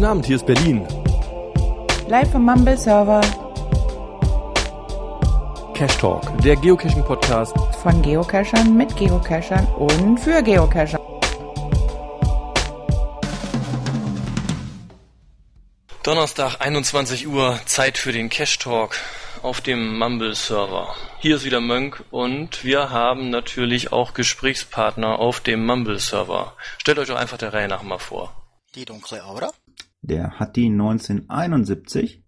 Guten Abend, hier ist Berlin. Live vom Mumble Server. Cash Talk, der Geocaching-Podcast. Von Geocachern mit Geocachern und für Geocacher. Donnerstag, 21 Uhr, Zeit für den Cash Talk auf dem Mumble Server. Hier ist wieder Mönk und wir haben natürlich auch Gesprächspartner auf dem Mumble Server. Stellt euch doch einfach der Reihe nach mal vor. Die dunkle Aura. Der hat die 1971.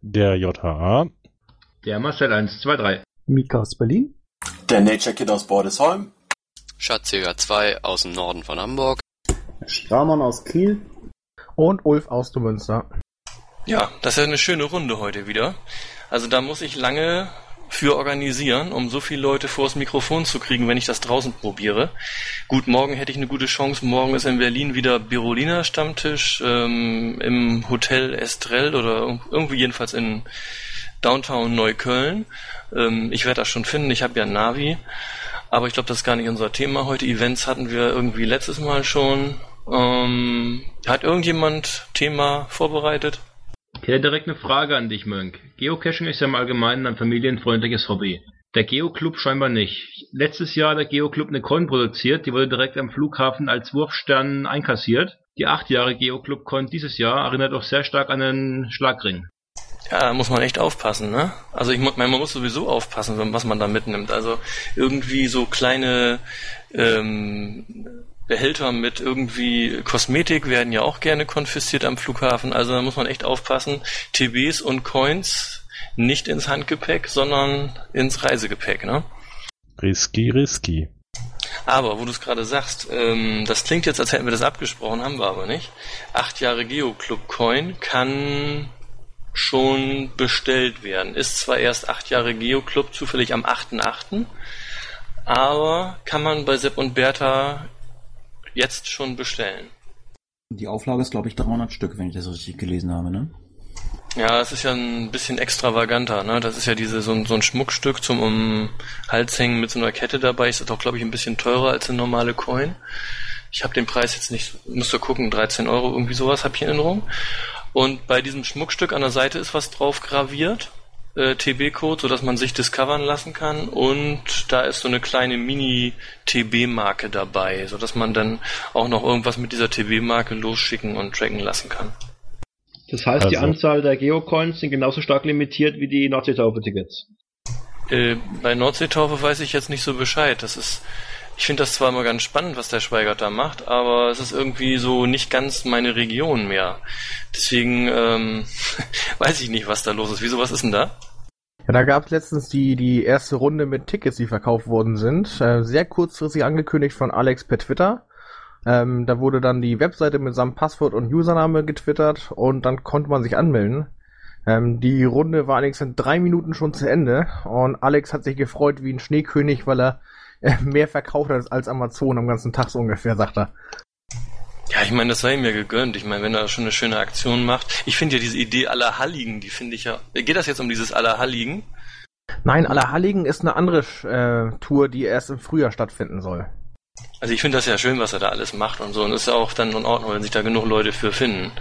Der JHA. Der Marcel 123. Mika aus Berlin. Der Nature Kid aus Bordesholm. Schatzjäger 2 aus dem Norden von Hamburg. Stramann aus Kiel. Und Ulf aus Münster. Ja, das ist eine schöne Runde heute wieder. Also da muss ich lange für organisieren, um so viele Leute vors Mikrofon zu kriegen, wenn ich das draußen probiere. Gut, morgen hätte ich eine gute Chance. Morgen ist in Berlin wieder Berolina Stammtisch ähm, im Hotel Estrell oder irgendwie jedenfalls in Downtown Neukölln. Ähm, ich werde das schon finden. Ich habe ja Navi. Aber ich glaube, das ist gar nicht unser Thema heute. Events hatten wir irgendwie letztes Mal schon. Ähm, hat irgendjemand Thema vorbereitet? Ich hätte direkt eine Frage an dich, Mönk. Geocaching ist ja im Allgemeinen ein familienfreundliches Hobby. Der Geoclub scheinbar nicht. Letztes Jahr hat der Geoclub eine Coin produziert, die wurde direkt am Flughafen als Wurfstern einkassiert. Die acht Jahre Geoclub Coin dieses Jahr erinnert auch sehr stark an einen Schlagring. Ja, da muss man echt aufpassen, ne? Also ich man muss sowieso aufpassen, was man da mitnimmt. Also irgendwie so kleine ähm, Behälter mit irgendwie Kosmetik werden ja auch gerne konfisziert am Flughafen. Also da muss man echt aufpassen. TBs und Coins nicht ins Handgepäck, sondern ins Reisegepäck, ne? Risky, risky. Aber, wo du es gerade sagst, ähm, das klingt jetzt, als hätten wir das abgesprochen, haben wir aber nicht. Acht Jahre Geoclub Coin kann schon bestellt werden. Ist zwar erst acht Jahre Geoclub, zufällig am 8.8., aber kann man bei Sepp und Bertha jetzt schon bestellen. Die Auflage ist, glaube ich, 300 Stück, wenn ich das richtig gelesen habe, ne? Ja, es ist ja ein bisschen extravaganter, ne? Das ist ja diese so ein, so ein Schmuckstück zum um Hals hängen mit so einer Kette dabei. Ist das auch, glaube ich, ein bisschen teurer als eine normale Coin. Ich habe den Preis jetzt nicht, müsst ihr gucken, 13 Euro, irgendwie sowas habe ich in Erinnerung. Und bei diesem Schmuckstück an der Seite ist was drauf graviert äh, TB-Code, sodass man sich discovern lassen kann und da ist so eine kleine Mini-TB-Marke dabei, sodass man dann auch noch irgendwas mit dieser TB-Marke losschicken und tracken lassen kann. Das heißt, also. die Anzahl der Geocoins sind genauso stark limitiert wie die Nordseetaufe-Tickets. Äh, bei Nordseetaufe weiß ich jetzt nicht so Bescheid. Das ist ich finde das zwar immer ganz spannend, was der Schweigert da macht, aber es ist irgendwie so nicht ganz meine Region mehr. Deswegen ähm, weiß ich nicht, was da los ist. Wieso, was ist denn da? Ja, da gab es letztens die, die erste Runde mit Tickets, die verkauft worden sind. Äh, sehr kurzfristig angekündigt von Alex per Twitter. Ähm, da wurde dann die Webseite mit seinem Passwort und Username getwittert und dann konnte man sich anmelden. Ähm, die Runde war allerdings in drei Minuten schon zu Ende und Alex hat sich gefreut wie ein Schneekönig, weil er mehr verkauft hat als Amazon am ganzen Tag so ungefähr, sagt er. Ja, ich meine, das sei ihm ja gegönnt. Ich meine, wenn er schon eine schöne Aktion macht. Ich finde ja diese Idee aller Halligen, die finde ich ja. Geht das jetzt um dieses aller Halligen? Nein, aller Halligen ist eine andere äh, Tour, die erst im Frühjahr stattfinden soll. Also ich finde das ja schön, was er da alles macht und so. Und ist ja auch dann in Ordnung, wenn sich da genug Leute für finden.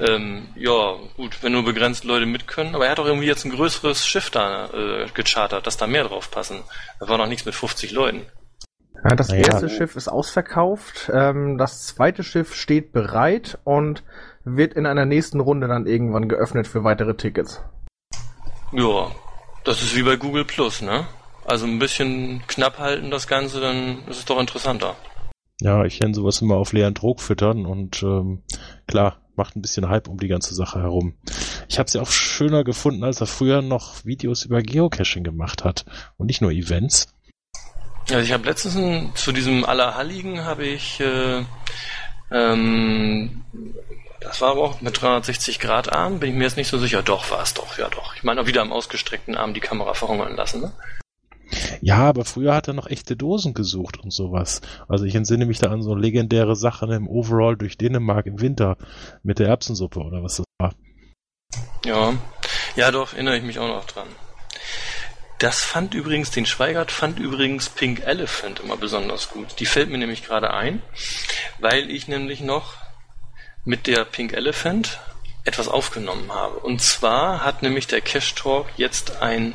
Ähm, ja, gut, wenn nur begrenzt Leute mit können. Aber er hat doch irgendwie jetzt ein größeres Schiff da äh, gechartert, dass da mehr drauf passen. Da war noch nichts mit 50 Leuten. Ja, das ja. erste Schiff ist ausverkauft. Ähm, das zweite Schiff steht bereit und wird in einer nächsten Runde dann irgendwann geöffnet für weitere Tickets. Ja, das ist wie bei Google Plus, ne? Also ein bisschen knapp halten das Ganze, dann ist es doch interessanter. Ja, ich nenne sowas immer auf leeren Druck füttern und ähm, klar, macht ein bisschen Hype um die ganze Sache herum. Ich habe sie auch schöner gefunden, als er früher noch Videos über Geocaching gemacht hat und nicht nur Events. Also ich habe letztens zu diesem Allerhalligen habe ich äh, ähm, das war aber auch mit 360 Grad Arm, bin ich mir jetzt nicht so sicher. Doch, war es doch, ja doch. Ich meine auch wieder am ausgestreckten Arm die Kamera verhungern lassen, ne? Ja, aber früher hat er noch echte Dosen gesucht und sowas. Also ich entsinne mich da an so legendäre Sachen im Overall durch Dänemark im Winter mit der Erbsensuppe oder was das war. Ja, ja doch, erinnere ich mich auch noch dran. Das fand übrigens, den Schweigert fand übrigens Pink Elephant immer besonders gut. Die fällt mir nämlich gerade ein, weil ich nämlich noch mit der Pink Elephant etwas aufgenommen habe. Und zwar hat nämlich der Cash Talk jetzt ein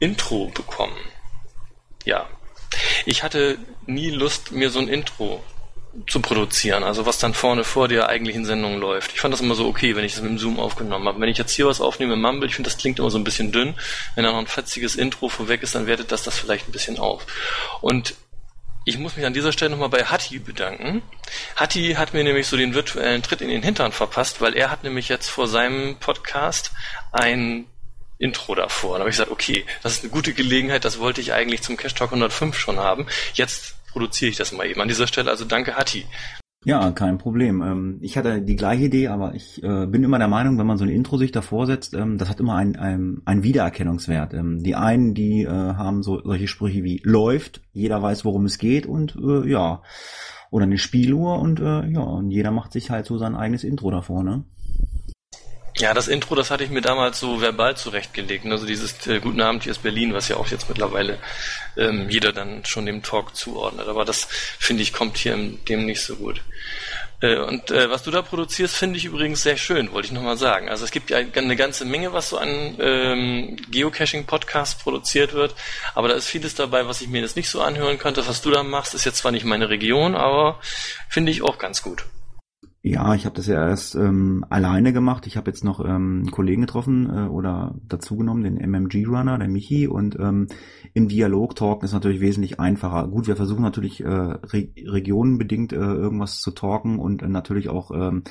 Intro bekommen. Ja. Ich hatte nie Lust, mir so ein Intro zu produzieren, also was dann vorne vor der eigentlichen Sendung läuft. Ich fand das immer so okay, wenn ich das mit dem Zoom aufgenommen habe. Wenn ich jetzt hier was aufnehme im Mumble, ich finde, das klingt immer so ein bisschen dünn. Wenn da noch ein fetziges Intro vorweg ist, dann wertet das das vielleicht ein bisschen auf. Und ich muss mich an dieser Stelle nochmal bei Hatti bedanken. Hatti hat mir nämlich so den virtuellen Tritt in den Hintern verpasst, weil er hat nämlich jetzt vor seinem Podcast ein Intro davor. Da habe ich gesagt, okay, das ist eine gute Gelegenheit, das wollte ich eigentlich zum Cash Talk 105 schon haben. Jetzt produziere ich das mal eben. An dieser Stelle also danke Hatti. Ja, kein Problem. Ähm, ich hatte die gleiche Idee, aber ich äh, bin immer der Meinung, wenn man so ein Intro sich davor setzt, ähm, das hat immer einen, einen, einen Wiedererkennungswert. Ähm, die einen, die äh, haben so solche Sprüche wie läuft, jeder weiß, worum es geht und äh, ja, oder eine Spieluhr und ja, und jeder macht sich halt so sein eigenes Intro davor, ne? Ja, das Intro, das hatte ich mir damals so verbal zurechtgelegt. Also dieses äh, Guten Abend, hier ist Berlin, was ja auch jetzt mittlerweile ähm, jeder dann schon dem Talk zuordnet. Aber das, finde ich, kommt hier dem nicht so gut. Äh, und äh, was du da produzierst, finde ich übrigens sehr schön, wollte ich nochmal sagen. Also es gibt ja eine ganze Menge, was so an ähm, Geocaching-Podcasts produziert wird. Aber da ist vieles dabei, was ich mir jetzt nicht so anhören könnte. Was du da machst, ist jetzt zwar nicht meine Region, aber finde ich auch ganz gut. Ja, ich habe das ja erst ähm, alleine gemacht. Ich habe jetzt noch ähm, einen Kollegen getroffen äh, oder dazugenommen, den MMG-Runner, der Michi. Und ähm, im Dialog talken ist natürlich wesentlich einfacher. Gut, wir versuchen natürlich äh, re regionenbedingt äh, irgendwas zu talken und äh, natürlich auch ähm,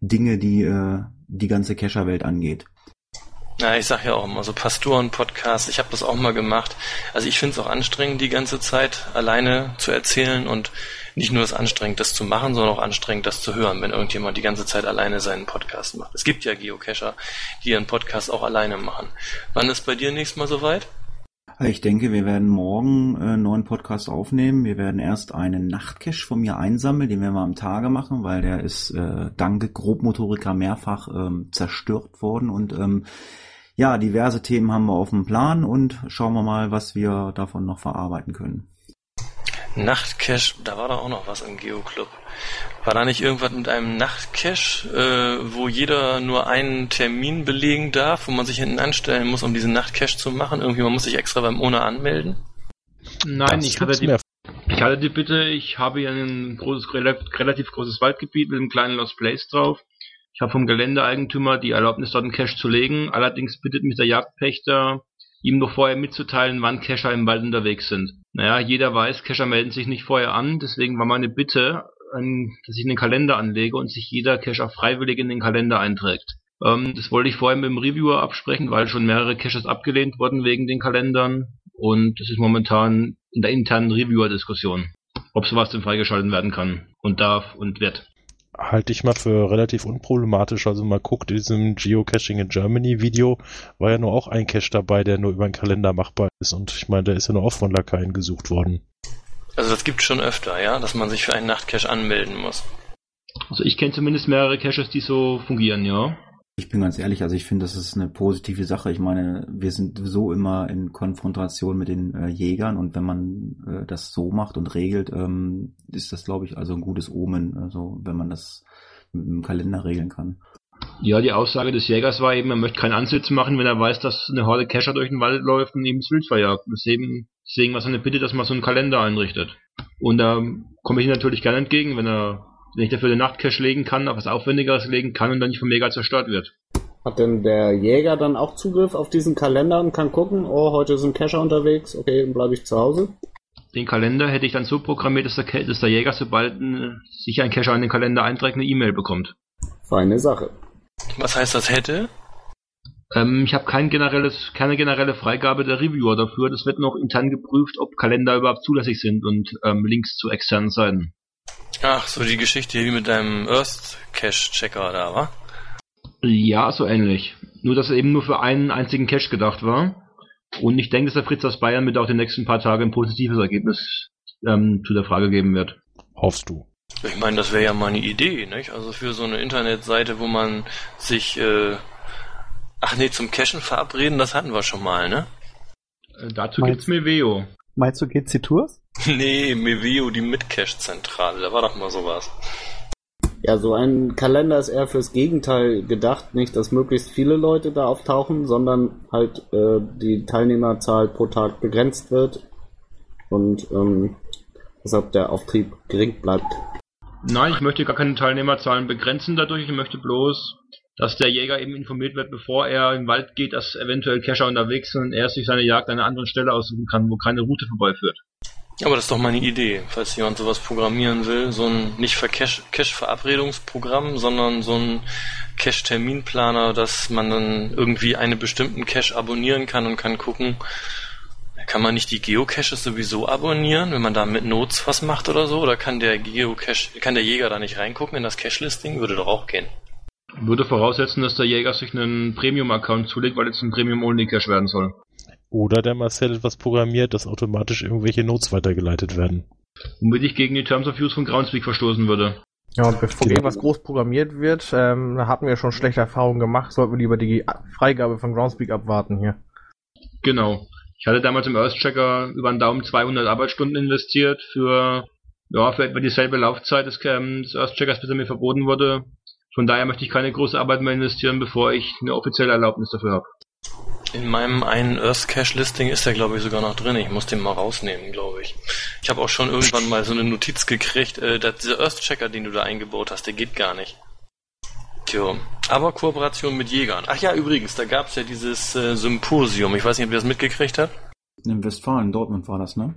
Dinge, die äh, die ganze Kescherwelt angeht. Ja, ich sag ja auch immer so Pastoren-Podcast, ich habe das auch mal gemacht. Also ich finde es auch anstrengend, die ganze Zeit alleine zu erzählen und nicht nur das anstrengend, das zu machen, sondern auch anstrengend, das zu hören, wenn irgendjemand die ganze Zeit alleine seinen Podcast macht. Es gibt ja Geocacher, die ihren Podcast auch alleine machen. Wann ist bei dir nächstes Mal soweit? Ich denke, wir werden morgen äh, einen neuen Podcast aufnehmen. Wir werden erst einen Nachtcache von mir einsammeln, den werden wir am Tage machen, weil der ist äh, dank Grobmotoriker mehrfach ähm, zerstört worden und ähm, ja, diverse Themen haben wir auf dem Plan und schauen wir mal, was wir davon noch verarbeiten können. Nachtcache, da war doch auch noch was im Geoclub. War da nicht irgendwas mit einem Nachtcache, äh, wo jeder nur einen Termin belegen darf, wo man sich hinten anstellen muss, um diesen Nachtcache zu machen? Irgendwie, man muss sich extra beim ONA anmelden? Nein, ich hatte, die, ich hatte die Bitte, ich habe hier ein großes, relativ großes Waldgebiet mit einem kleinen Lost Place drauf. Ich habe vom Geländeeigentümer die Erlaubnis, dort einen Cache zu legen. Allerdings bittet mich der Jagdpächter, ihm noch vorher mitzuteilen, wann Cacher im Wald unterwegs sind. Naja, jeder weiß, Cacher melden sich nicht vorher an, deswegen war meine Bitte, dass ich einen Kalender anlege und sich jeder Cacher freiwillig in den Kalender einträgt. Ähm, das wollte ich vorher mit dem Reviewer absprechen, weil schon mehrere Caches abgelehnt wurden wegen den Kalendern. Und es ist momentan in der internen Reviewer-Diskussion, ob sowas denn freigeschalten werden kann und darf und wird halte ich mal für relativ unproblematisch. Also mal guckt, in diesem Geocaching in Germany Video war ja nur auch ein Cache dabei, der nur über den Kalender machbar ist. Und ich meine, der ist ja nur auch von Lakaien gesucht worden. Also das gibt schon öfter, ja, dass man sich für einen Nachtcache anmelden muss. Also ich kenne zumindest mehrere Caches, die so fungieren, ja. Ich bin ganz ehrlich, also ich finde, das ist eine positive Sache. Ich meine, wir sind so immer in Konfrontation mit den äh, Jägern und wenn man äh, das so macht und regelt, ähm, ist das, glaube ich, also ein gutes Omen, also wenn man das mit dem Kalender regeln kann. Ja, die Aussage des Jägers war eben, er möchte keinen Ansitz machen, wenn er weiß, dass eine Horde Kescher durch den Wald läuft und ihm das Wild verjagt. Deswegen, deswegen war seine Bitte, dass man so einen Kalender einrichtet. Und da komme ich ihm natürlich gerne entgegen, wenn er wenn ich dafür den Nachtcache legen kann, auf was Aufwendigeres legen kann und dann nicht vom Mega zerstört wird. Hat denn der Jäger dann auch Zugriff auf diesen Kalender und kann gucken, oh, heute ist ein Cacher unterwegs, okay, dann bleibe ich zu Hause? Den Kalender hätte ich dann so programmiert, dass der, dass der Jäger, sobald ein, sich ein Cacher in den Kalender einträgt, eine E-Mail bekommt. Feine Sache. Was heißt das hätte? Ähm, ich habe kein generelles, keine generelle Freigabe der Reviewer dafür. Das wird noch intern geprüft, ob Kalender überhaupt zulässig sind und ähm, Links zu externen Seiten. Ach, so die Geschichte wie mit deinem Earth Cache Checker da, wa? Ja, so ähnlich. Nur, dass er eben nur für einen einzigen Cache gedacht war. Und ich denke, dass der Fritz aus Bayern mit auch den nächsten paar Tagen ein positives Ergebnis ähm, zu der Frage geben wird. Hoffst du? Ich meine, das wäre ja mal eine Idee, nicht? Also für so eine Internetseite, wo man sich, äh, ach nee, zum Cachen verabreden, das hatten wir schon mal, ne? Äh, dazu Meinst gibt's Meveo. Meinst du GC Tours? Nee, Mevio, die Mitcache-Zentrale, da war doch mal sowas. Ja, so ein Kalender ist eher fürs Gegenteil gedacht, nicht, dass möglichst viele Leute da auftauchen, sondern halt äh, die Teilnehmerzahl pro Tag begrenzt wird und ähm, deshalb der Auftrieb gering bleibt. Nein, ich möchte gar keine Teilnehmerzahlen begrenzen dadurch. Ich möchte bloß, dass der Jäger eben informiert wird, bevor er in den Wald geht, dass eventuell Cacher unterwegs sind und er sich seine Jagd an einer anderen Stelle aussuchen kann, wo keine Route vorbeiführt. Aber das ist doch meine Idee, falls jemand sowas programmieren will. So ein nicht für Cache-Verabredungsprogramm, sondern so ein Cache-Terminplaner, dass man dann irgendwie einen bestimmten Cache abonnieren kann und kann gucken, kann man nicht die Geocaches sowieso abonnieren, wenn man da mit Notes was macht oder so? Oder kann der Geocache, kann der Jäger da nicht reingucken in das Cache-Listing? Würde doch auch gehen. Würde voraussetzen, dass der Jäger sich einen Premium-Account zulegt, weil es ein Premium-Only-Cache werden soll. Oder der Marcel etwas programmiert, dass automatisch irgendwelche Notes weitergeleitet werden. Womit ich gegen die Terms of Use von Groundspeak verstoßen würde. Ja, und bevor Genau. irgendwas groß programmiert wird, ähm, da hatten wir schon schlechte Erfahrungen gemacht, sollten wir lieber die Freigabe von Groundspeak abwarten hier. Genau. Ich hatte damals im Earthchecker über den Daumen 200 Arbeitsstunden investiert für, ja, für etwa dieselbe Laufzeit des, ähm, des Earthcheckers, bis er mir verboten wurde. Von daher möchte ich keine große Arbeit mehr investieren, bevor ich eine offizielle Erlaubnis dafür habe. In meinem einen Earth Cache Listing ist der glaube ich sogar noch drin. Ich muss den mal rausnehmen, glaube ich. Ich habe auch schon irgendwann mal so eine Notiz gekriegt, äh, dass dieser Earth Checker, den du da eingebaut hast, der geht gar nicht. Tja, aber Kooperation mit Jägern. Ach ja, übrigens, da gab's ja dieses äh, Symposium. Ich weiß nicht, ob ihr das mitgekriegt habt. In Westfalen, Dortmund war das, ne?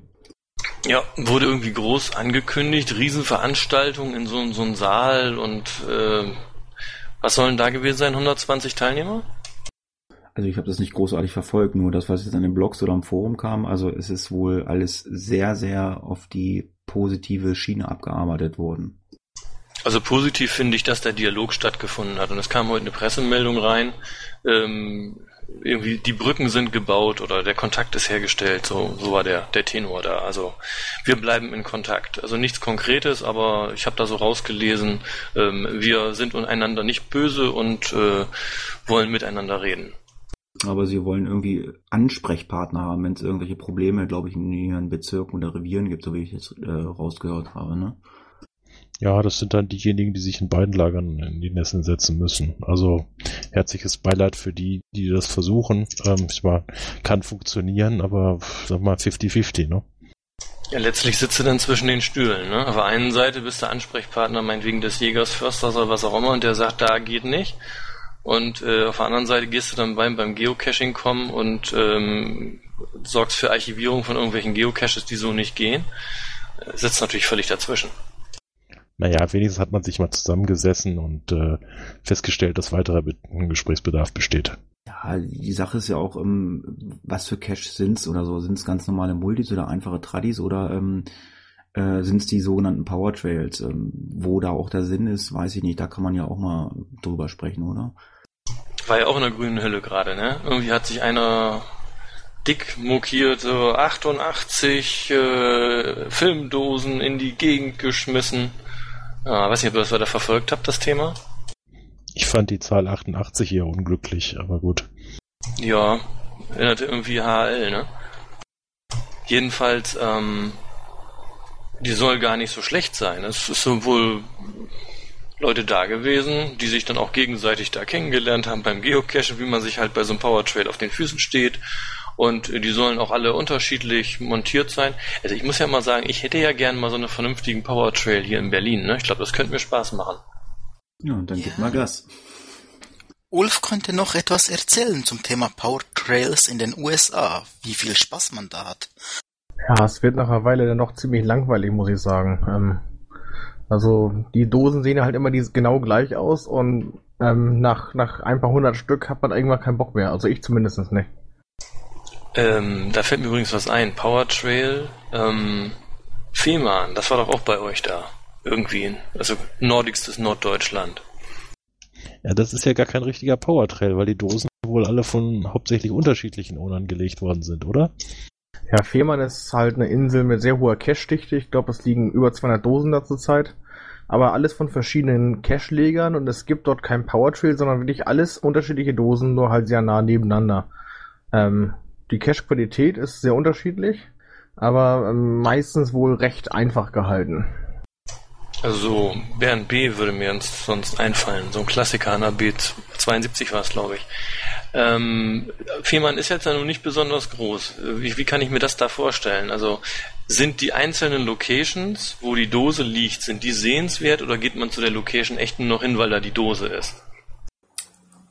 Ja, wurde irgendwie groß angekündigt, Riesenveranstaltung in so, so einem Saal und äh, was sollen da gewesen sein? 120 Teilnehmer? Also ich habe das nicht großartig verfolgt, nur das, was jetzt an den Blogs oder am Forum kam, also es ist wohl alles sehr, sehr auf die positive Schiene abgearbeitet worden. Also positiv finde ich, dass der Dialog stattgefunden hat. Und es kam heute eine Pressemeldung rein, ähm, irgendwie die Brücken sind gebaut oder der Kontakt ist hergestellt. So, so war der, der Tenor da. Also wir bleiben in Kontakt. Also nichts Konkretes, aber ich habe da so rausgelesen, ähm, wir sind einander nicht böse und äh, wollen miteinander reden. Aber sie wollen irgendwie Ansprechpartner haben, wenn es irgendwelche Probleme, glaube ich, in ihren Bezirken oder Revieren gibt, so wie ich jetzt äh, rausgehört habe, ne? Ja, das sind dann diejenigen, die sich in beiden Lagern in die Nesseln setzen müssen. Also herzliches Beileid für die, die das versuchen. Ähm, ich mal, kann funktionieren, aber sag mal 50-50, ne? Ja, letztlich sitzt du dann zwischen den Stühlen. Ne? Auf der einen Seite bist du Ansprechpartner, meinetwegen des Jägers, Försters oder was auch immer, und der sagt, da geht nicht. Und äh, auf der anderen Seite gehst du dann beim, beim Geocaching kommen und ähm, sorgst für Archivierung von irgendwelchen Geocaches, die so nicht gehen. Äh, sitzt natürlich völlig dazwischen. Naja, wenigstens hat man sich mal zusammengesessen und äh, festgestellt, dass weiterer Be Gesprächsbedarf besteht. Ja, die Sache ist ja auch, ähm, was für Caches sind's oder so? Sind's ganz normale Multis oder einfache Tradis oder ähm, äh, sind's die sogenannten Power Trails? Ähm, wo da auch der Sinn ist, weiß ich nicht. Da kann man ja auch mal drüber sprechen, oder? War ja auch in der grünen Hülle gerade, ne? Irgendwie hat sich einer dick mokiert, so 88 äh, Filmdosen in die Gegend geschmissen. Ja, weiß nicht, ob ihr das weiter verfolgt habt, das Thema. Ich fand die Zahl 88 eher unglücklich, aber gut. Ja, erinnerte irgendwie HL, ne? Jedenfalls, ähm, die soll gar nicht so schlecht sein. Es ist sowohl Leute da gewesen, die sich dann auch gegenseitig da kennengelernt haben beim Geocachen, wie man sich halt bei so einem Power Trail auf den Füßen steht. Und die sollen auch alle unterschiedlich montiert sein. Also ich muss ja mal sagen, ich hätte ja gern mal so einen vernünftigen Power Trail hier in Berlin. Ne? Ich glaube, das könnte mir Spaß machen. Ja, und dann gib mal Gas. Ulf könnte noch etwas erzählen zum Thema Power Trails in den USA, wie viel Spaß man da hat. Ja, es wird nach einer Weile dann doch ziemlich langweilig, muss ich sagen. Ähm, also die Dosen sehen ja halt immer die genau gleich aus und ähm, nach, nach ein paar hundert Stück hat man irgendwann keinen Bock mehr. Also ich zumindest nicht. Ähm, da fällt mir übrigens was ein. Power Trail, ähm, Fehmarn, das war doch auch bei euch da. Irgendwie. Also nordigstes Norddeutschland. Ja, das ist ja gar kein richtiger Power Trail, weil die Dosen wohl alle von hauptsächlich unterschiedlichen Ownern gelegt worden sind, oder? Ja, Fehmarn ist halt eine Insel mit sehr hoher Cache-Dichte. Ich glaube, es liegen über 200 Dosen da zurzeit. Aber alles von verschiedenen Cache-Legern und es gibt dort kein Power Trail, sondern wirklich alles unterschiedliche Dosen, nur halt sehr nah nebeneinander. Ähm, die Cache-Qualität ist sehr unterschiedlich, aber ähm, meistens wohl recht einfach gehalten. Also so Bernd B. würde mir sonst einfallen. So ein Klassiker, einer B72 war es, glaube ich. Ähm, Fehmarn ist jetzt ja nun nicht besonders groß. Wie, wie kann ich mir das da vorstellen? Also sind die einzelnen Locations, wo die Dose liegt, sind die sehenswert oder geht man zu der Location echt nur noch hin, weil da die Dose ist?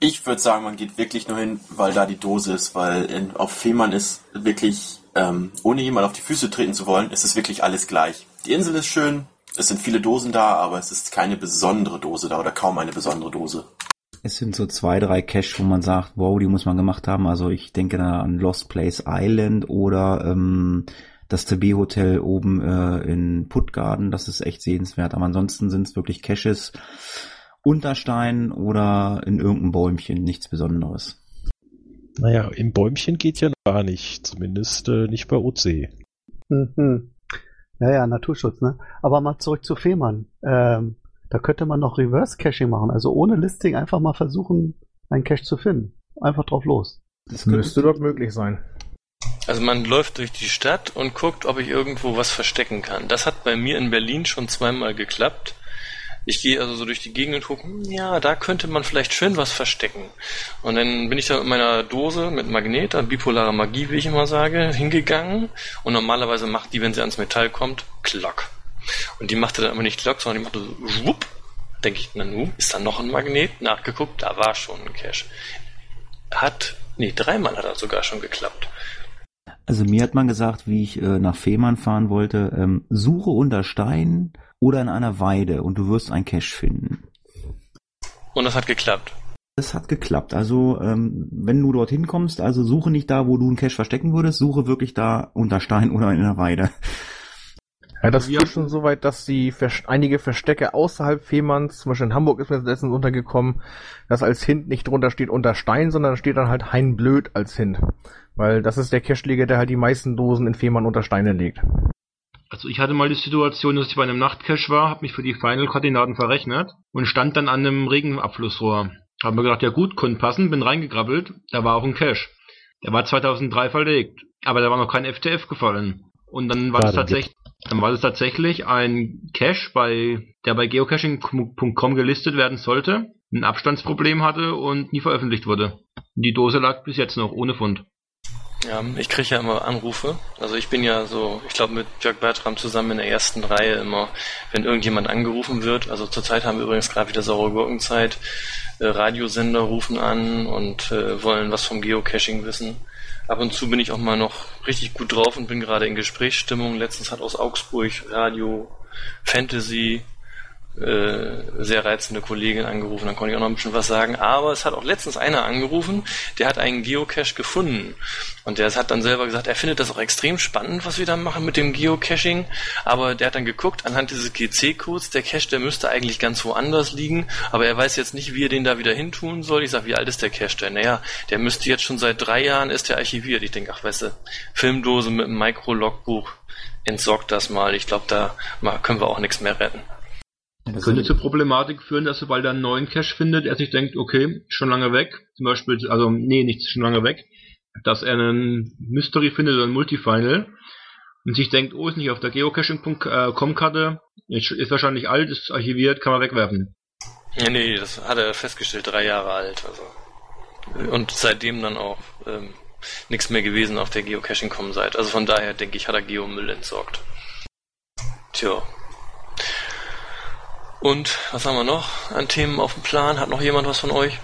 Ich würde sagen, man geht wirklich nur hin, weil da die Dose ist, weil in, auf Fehmarn ist wirklich, ähm, ohne jemand auf die Füße treten zu wollen, ist es wirklich alles gleich. Die Insel ist schön, es sind viele Dosen da, aber es ist keine besondere Dose da oder kaum eine besondere Dose. Es sind so zwei, drei Cache, wo man sagt, wow, die muss man gemacht haben. Also ich denke da an Lost Place Island oder ähm, das TB Hotel oben äh, in Puttgarden. Das ist echt sehenswert. Aber ansonsten sind es wirklich Caches, Unterstein oder in irgendeinem Bäumchen. Nichts Besonderes. Naja, im Bäumchen geht ja gar nicht. Zumindest äh, nicht bei OC. Mhm. Ja, ja, Naturschutz, ne? Aber mal zurück zu Fehmarn. Ähm, da könnte man noch Reverse Caching machen. Also ohne Listing einfach mal versuchen, einen Cache zu finden. Einfach drauf los. Das müsste dort möglich sein. Also man läuft durch die Stadt und guckt, ob ich irgendwo was verstecken kann. Das hat bei mir in Berlin schon zweimal geklappt. Ich gehe also so durch die Gegend und gucke, hm, ja, da könnte man vielleicht schön was verstecken. Und dann bin ich da mit meiner Dose mit Magnet, bipolare Magie, wie ich immer sage, hingegangen. Und normalerweise macht die, wenn sie ans Metall kommt, Klock. Und die machte dann aber nicht Glock, sondern die machte so schwupp. Denke ich, na nu, ist da noch ein Magnet? Nachgeguckt, da war schon ein Cache. Hat, nee, dreimal hat er sogar schon geklappt. Also mir hat man gesagt, wie ich äh, nach Fehmarn fahren wollte, ähm, suche unter Steinen oder in einer Weide und du wirst ein Cache finden. Und das hat geklappt. Das hat geklappt. Also ähm, wenn du dorthin kommst, also suche nicht da, wo du einen Cache verstecken würdest, suche wirklich da unter Stein oder in einer Weide. Ja, das geht schon so weit, dass die einige Verstecke außerhalb Fehmarns, zum Beispiel in Hamburg ist mir letztens untergekommen, dass als Hint nicht drunter steht unter Stein, sondern steht dann halt Hein Blöd als Hint. Weil das ist der Cache-Leger, der halt die meisten Dosen in Fehmarn unter Steine legt. Also ich hatte mal die Situation, dass ich bei einem Nachtcache war, habe mich für die Final-Koordinaten verrechnet und stand dann an einem Regenabflussrohr. Hab mir gedacht, ja gut, konnte passen, bin reingegrabbelt, da war auch ein Cache. Der war 2003 verlegt, aber da war noch kein FTF gefallen. Und dann war das tatsächlich, dann war das tatsächlich ein Cache, bei, der bei geocaching.com gelistet werden sollte, ein Abstandsproblem hatte und nie veröffentlicht wurde. Die Dose lag bis jetzt noch ohne Fund. Ja, ich kriege ja immer Anrufe. Also ich bin ja so, ich glaube mit Jörg Bertram zusammen in der ersten Reihe immer, wenn irgendjemand angerufen wird. Also zurzeit haben wir übrigens gerade wieder saure Gurkenzeit. Äh, Radiosender rufen an und äh, wollen was vom Geocaching wissen. Ab und zu bin ich auch mal noch richtig gut drauf und bin gerade in Gesprächsstimmung. Letztens hat aus Augsburg Radio Fantasy sehr reizende Kollegin angerufen, dann konnte ich auch noch ein bisschen was sagen. Aber es hat auch letztens einer angerufen, der hat einen Geocache gefunden. Und der hat dann selber gesagt, er findet das auch extrem spannend, was wir da machen mit dem Geocaching. Aber der hat dann geguckt, anhand dieses GC-Codes, der Cache, der müsste eigentlich ganz woanders liegen. Aber er weiß jetzt nicht, wie er den da wieder hintun soll. Ich sag, wie alt ist der Cache denn? Naja, der müsste jetzt schon seit drei Jahren ist der archiviert. Ich denke, ach weißt du, Filmdose mit einem Micro-Logbuch, entsorgt das mal. Ich glaube, da können wir auch nichts mehr retten. Das könnte zur Problematik führen, dass sobald er einen neuen Cache findet, er sich denkt, okay, schon lange weg, zum Beispiel, also nee, nicht schon lange weg, dass er einen Mystery findet oder einen Multifinal und sich denkt, oh, ist nicht auf der geocaching.com-Karte, ist wahrscheinlich alt, ist archiviert, kann man wegwerfen. Ja, nee, das hat er festgestellt, drei Jahre alt, also. Und seitdem dann auch ähm, nichts mehr gewesen auf der Geocaching.com-Seite. Also von daher denke ich, hat er Geomüll entsorgt. Tja, und was haben wir noch an Themen auf dem Plan? Hat noch jemand was von euch?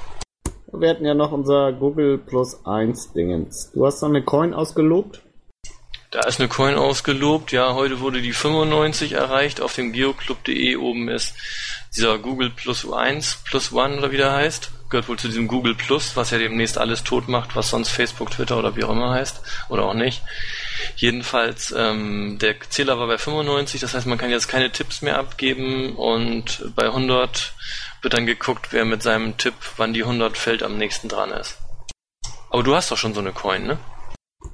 Wir hatten ja noch unser Google Plus 1 Dingens. Du hast da eine Coin ausgelobt? Da ist eine Coin ausgelobt. Ja, heute wurde die 95 erreicht. Auf dem geoclub.de oben ist dieser Google Plus 1 Plus One oder wie der heißt. Gehört wohl zu diesem Google Plus, was ja demnächst alles tot macht, was sonst Facebook, Twitter oder wie auch immer heißt. Oder auch nicht. Jedenfalls, ähm, der Zähler war bei 95, das heißt, man kann jetzt keine Tipps mehr abgeben und bei 100 wird dann geguckt, wer mit seinem Tipp, wann die 100 fällt, am nächsten dran ist. Aber du hast doch schon so eine Coin, ne?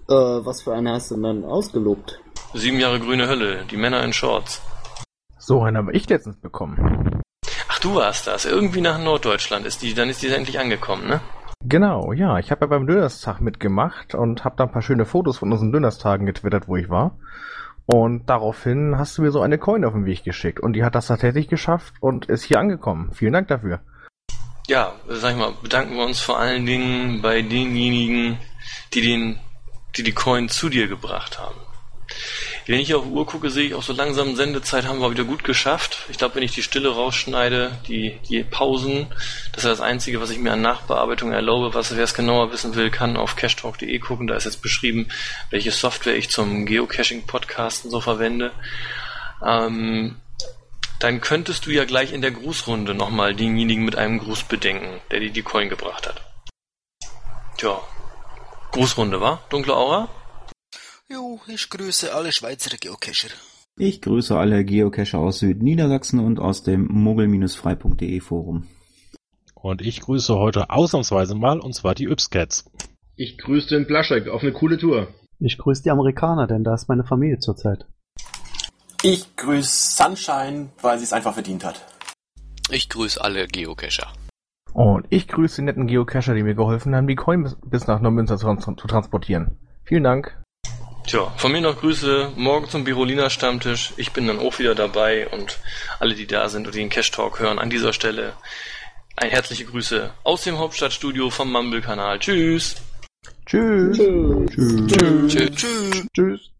Äh, was für eine hast du denn ausgelobt? Sieben Jahre grüne Hölle, die Männer in Shorts. So eine habe ich letztens bekommen. Du warst das. Irgendwie nach Norddeutschland ist die, dann ist die endlich angekommen, ne? Genau, ja. Ich habe ja beim Dönerstag mitgemacht und habe da ein paar schöne Fotos von unseren Dönerstagen getwittert, wo ich war. Und daraufhin hast du mir so eine Coin auf den Weg geschickt. Und die hat das tatsächlich geschafft und ist hier angekommen. Vielen Dank dafür. Ja, sag ich mal, bedanken wir uns vor allen Dingen bei denjenigen, die den, die die Coin zu dir gebracht haben. Wenn ich auf Uhr gucke, sehe ich auch so langsam Sendezeit haben wir wieder gut geschafft. Ich glaube, wenn ich die Stille rausschneide, die, die Pausen, das ist das Einzige, was ich mir an Nachbearbeitung erlaube. Was, wer es genauer wissen will, kann auf cashtalk.de gucken. Da ist jetzt beschrieben, welche Software ich zum Geocaching-Podcasten so verwende. Ähm, dann könntest du ja gleich in der Grußrunde nochmal denjenigen mit einem Gruß bedenken, der dir die Coin gebracht hat. Tja, Grußrunde, war? Dunkle Aura? Jo, ich grüße alle Schweizer Geocacher. Ich grüße alle Geocacher aus Südniedersachsen und aus dem muggel-frei.de Forum. Und ich grüße heute ausnahmsweise mal, und zwar die Ypscats. Ich grüße den Blaschek auf eine coole Tour. Ich grüße die Amerikaner, denn da ist meine Familie zurzeit. Ich grüße Sunshine, weil sie es einfach verdient hat. Ich grüße alle Geocacher. Und ich grüße die netten Geocacher, die mir geholfen haben, die Coin bis- nach Neumünster zu, zu transportieren. Vielen Dank. Tja, von mir noch Grüße morgen zum Biroliner Stammtisch. Ich bin dann auch wieder dabei und alle, die da sind und die den Cash Talk hören, an dieser Stelle ein herzliche Grüße aus dem Hauptstadtstudio vom Mumble-Kanal. Tschüss! Tschüss. Tschüss. Tschüss. Tschüss. Tschüss.